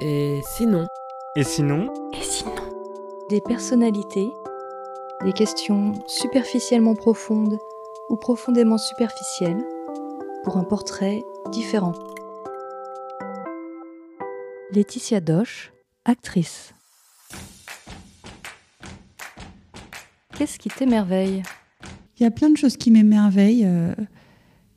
Et sinon? Et sinon? Et sinon? Des personnalités, des questions superficiellement profondes ou profondément superficielles pour un portrait différent. Laetitia Doche, actrice. Qu'est-ce qui t'émerveille? Il y a plein de choses qui m'émerveillent. euh,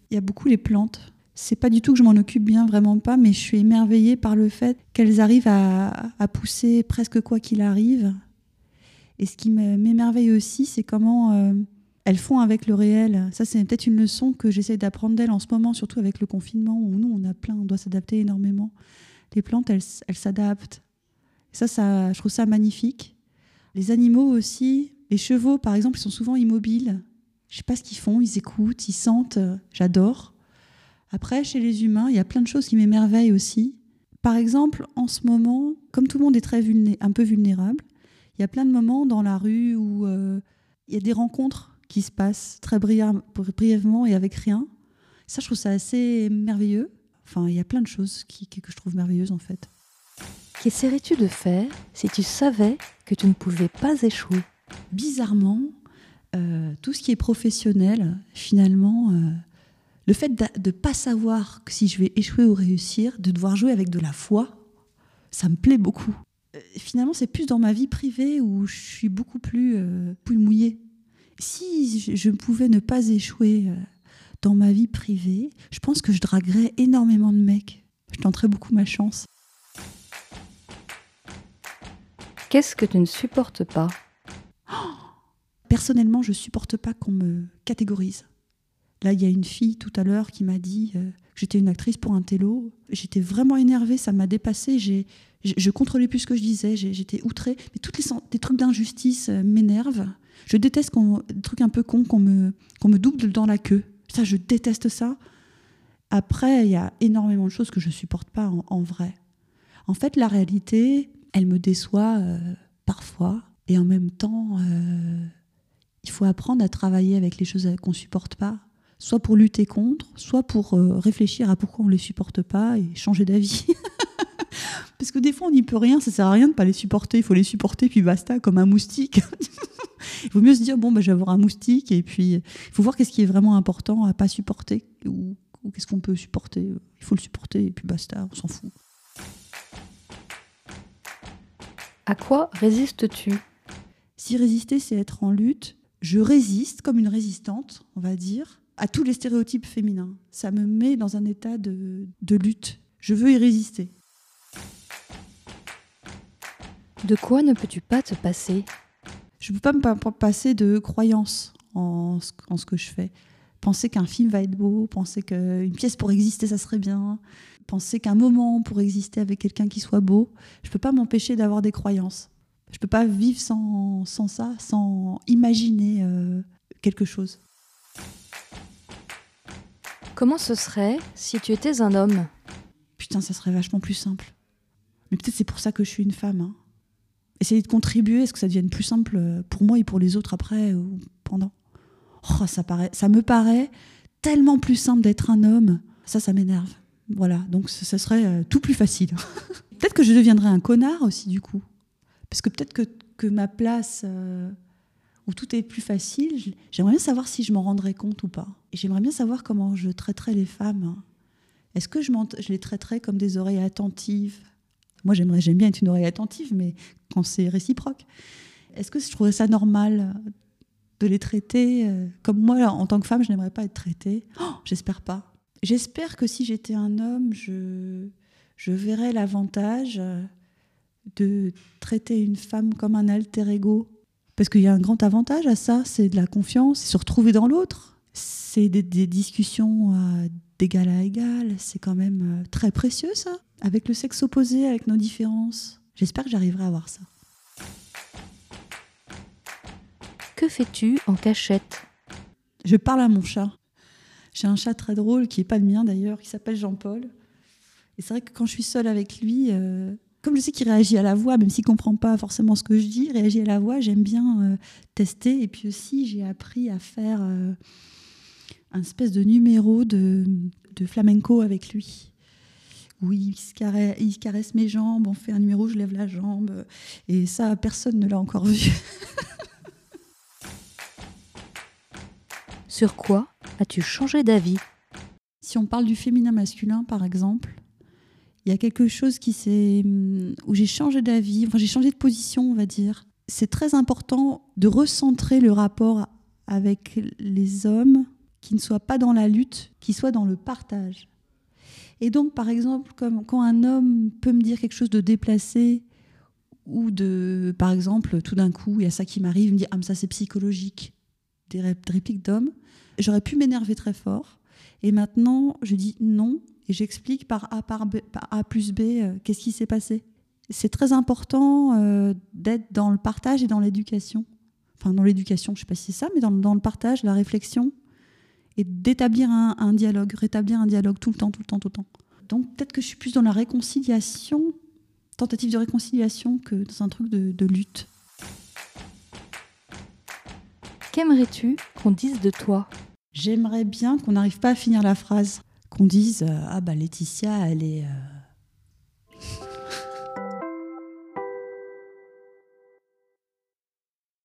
Il y a beaucoup les plantes. C'est pas du tout que je m'en occupe bien, vraiment pas, mais je suis émerveillée par le fait qu'elles arrivent à, pousser presque quoi qu'il arrive. Et ce qui me- m'émerveille aussi, c'est comment euh, elles font avec le réel. Ça, c'est peut-être une leçon que j'essaie d'apprendre d'elles en ce moment, surtout avec le confinement, où nous, on a plein, on doit s'adapter énormément. Les plantes, elles s'adaptent. Ça, ça, je trouve ça magnifique. Les animaux aussi. Les chevaux, par exemple, ils sont souvent immobiles. Je sais pas ce qu'ils font, ils écoutent, ils sentent, euh, j'adore. Après, chez les humains, il y a plein de choses qui m'émerveillent aussi. Par exemple, en ce moment, comme tout le monde est très vulné- un peu vulnérable, il y a plein de moments dans la rue où euh, il y a des rencontres qui se passent très brièvement et avec rien. Ça, je trouve ça assez merveilleux. Enfin, il y a plein de choses qui, qui- que je trouve merveilleuses en fait. Qu'essaierais-tu de faire si tu savais que tu ne pouvais pas échouer? Bizarrement, euh, tout ce qui est professionnel, finalement, euh, le fait de ne pas savoir que si je vais échouer ou réussir, de devoir jouer avec de la foi, ça me plaît beaucoup. Euh, finalement, c'est plus dans ma vie privée où je suis beaucoup plus, euh, plus mouillée. Si je, je pouvais ne pas échouer euh, dans ma vie privée, je pense que je draguerais énormément de mecs. Je tenterais beaucoup ma chance. Qu'est-ce que tu ne supportes pas? Personnellement, je supporte pas qu'on me catégorise. Là, il y a une fille tout à l'heure qui m'a dit euh, que j'étais une actrice pour un télo. J'étais vraiment énervée, ça m'a dépassée. J'ai, je, je contrôlais plus ce que je disais, j'étais outrée. Mais toutes les, trucs d'injustice euh, m'énervent. Je déteste qu'on, des trucs un peu cons qu'on me, qu'on me double dans la queue. Ça, je déteste ça. Après, il y a énormément de choses que je supporte pas en, vrai. En fait, la réalité, elle me déçoit euh, parfois. Et en même temps, il faut apprendre à travailler avec les choses qu'on supporte pas, soit pour lutter contre, soit pour euh, réfléchir à pourquoi on les supporte pas et changer d'avis. Parce que des fois, on n'y peut rien, ça sert à rien de pas les supporter, il faut les supporter, puis basta, comme un moustique. il vaut mieux se dire, bon, bah, je vais avoir un moustique, et puis il faut voir qu'est-ce qui est vraiment important à pas supporter, ou, ou qu'est-ce qu'on peut supporter. Il faut le supporter, et puis basta, on s'en fout. À quoi résistes-tu? Si résister, c'est être en lutte, je résiste comme une résistante, on va dire, à tous les stéréotypes féminins. Ça me met dans un état de, de lutte. Je veux y résister. De quoi ne peux-tu pas te passer? Je ne peux pas me pa- pa- passer de croyance en ce, en ce que je fais. Penser qu'un film va être beau, penser qu'une pièce pour exister, ça serait bien, penser qu'un moment pour exister avec quelqu'un qui soit beau. Je ne peux pas m'empêcher d'avoir des croyances. Je ne peux pas vivre sans, sans ça, sans imaginer euh, quelque chose. Comment ce serait si tu étais un homme? Putain, ça serait vachement plus simple. Mais peut-être c'est pour ça que je suis une femme. hein. Essayer de contribuer à ce que ça devienne plus simple euh, pour moi et pour les autres après ou pendant. Oh, ça, ça me paraît tellement plus simple d'être un homme. Ça, ça m'énerve. Voilà, donc ce serait euh, tout plus facile. peut-être que je deviendrais un connard aussi, du coup. Parce que peut-être que, ma place euh, où tout est plus facile, j'aimerais bien savoir si je m'en rendrais compte ou pas. Et j'aimerais bien savoir comment je traiterais les femmes. Est-ce que je, les traiterais comme des oreilles attentives? Moi, j'aimerais, j'aime bien être une oreille attentive, mais quand c'est réciproque. Est-ce que je trouverais ça normal de les traiter euh, comme moi, en tant que femme, je n'aimerais pas être traitée? Oh, J'espère pas. J'espère que si j'étais un homme, je, je verrais l'avantage de traiter une femme comme un alter ego. Parce qu'il y a un grand avantage à ça, c'est de la confiance, se retrouver dans l'autre. C'est des, des discussions euh, d'égal à égal, c'est quand même euh, très précieux ça. Avec le sexe opposé, avec nos différences. J'espère que j'arriverai à voir ça. Que fais-tu en cachette? Je parle à mon chat. J'ai un chat très drôle qui n'est pas le mien d'ailleurs, qui s'appelle Jean-Paul. Et c'est vrai que quand je suis seule avec lui, euh, comme je sais qu'il réagit à la voix, même s'il comprend pas forcément ce que je dis, réagit à la voix, j'aime bien euh, tester. Et puis aussi, j'ai appris à faire euh, un espèce de numéro de, de flamenco avec lui. où il se, caresse, il caresse mes jambes, on fait un numéro, je lève la jambe. Et ça, personne ne l'a encore vu. Sur quoi as-tu changé d'avis? Si on parle du féminin masculin, par exemple, il y a quelque chose qui s'est hum, où j'ai changé d'avis, enfin j'ai changé de position, on va dire. C'est très important de recentrer le rapport avec les hommes qui ne soient pas dans la lutte, qui soient dans le partage. Et donc, par exemple, comme quand un homme peut me dire quelque chose de déplacé, ou de, par exemple, tout d'un coup, il y a ça qui m'arrive, il me dit Ah, mais ça c'est psychologique, des répliques d'hommes, j'aurais pu m'énerver très fort. Et maintenant, je dis non, et j'explique par A, par, A plus B euh, qu'est-ce qui s'est passé. C'est très important euh, d'être dans le partage et dans l'éducation. Enfin, dans l'éducation, je ne sais pas si c'est ça, mais dans, dans, le partage, la réflexion, et d'établir un, un, dialogue, rétablir un dialogue tout le temps, tout le temps, tout le temps. Donc peut-être que je suis plus dans la réconciliation, tentative de réconciliation, que dans un truc de, de lutte. Qu'aimerais-tu qu'on dise de toi? J'aimerais bien qu'on n'arrive pas à finir la phrase qu'on dise euh, ah bah Laetitia elle est euh,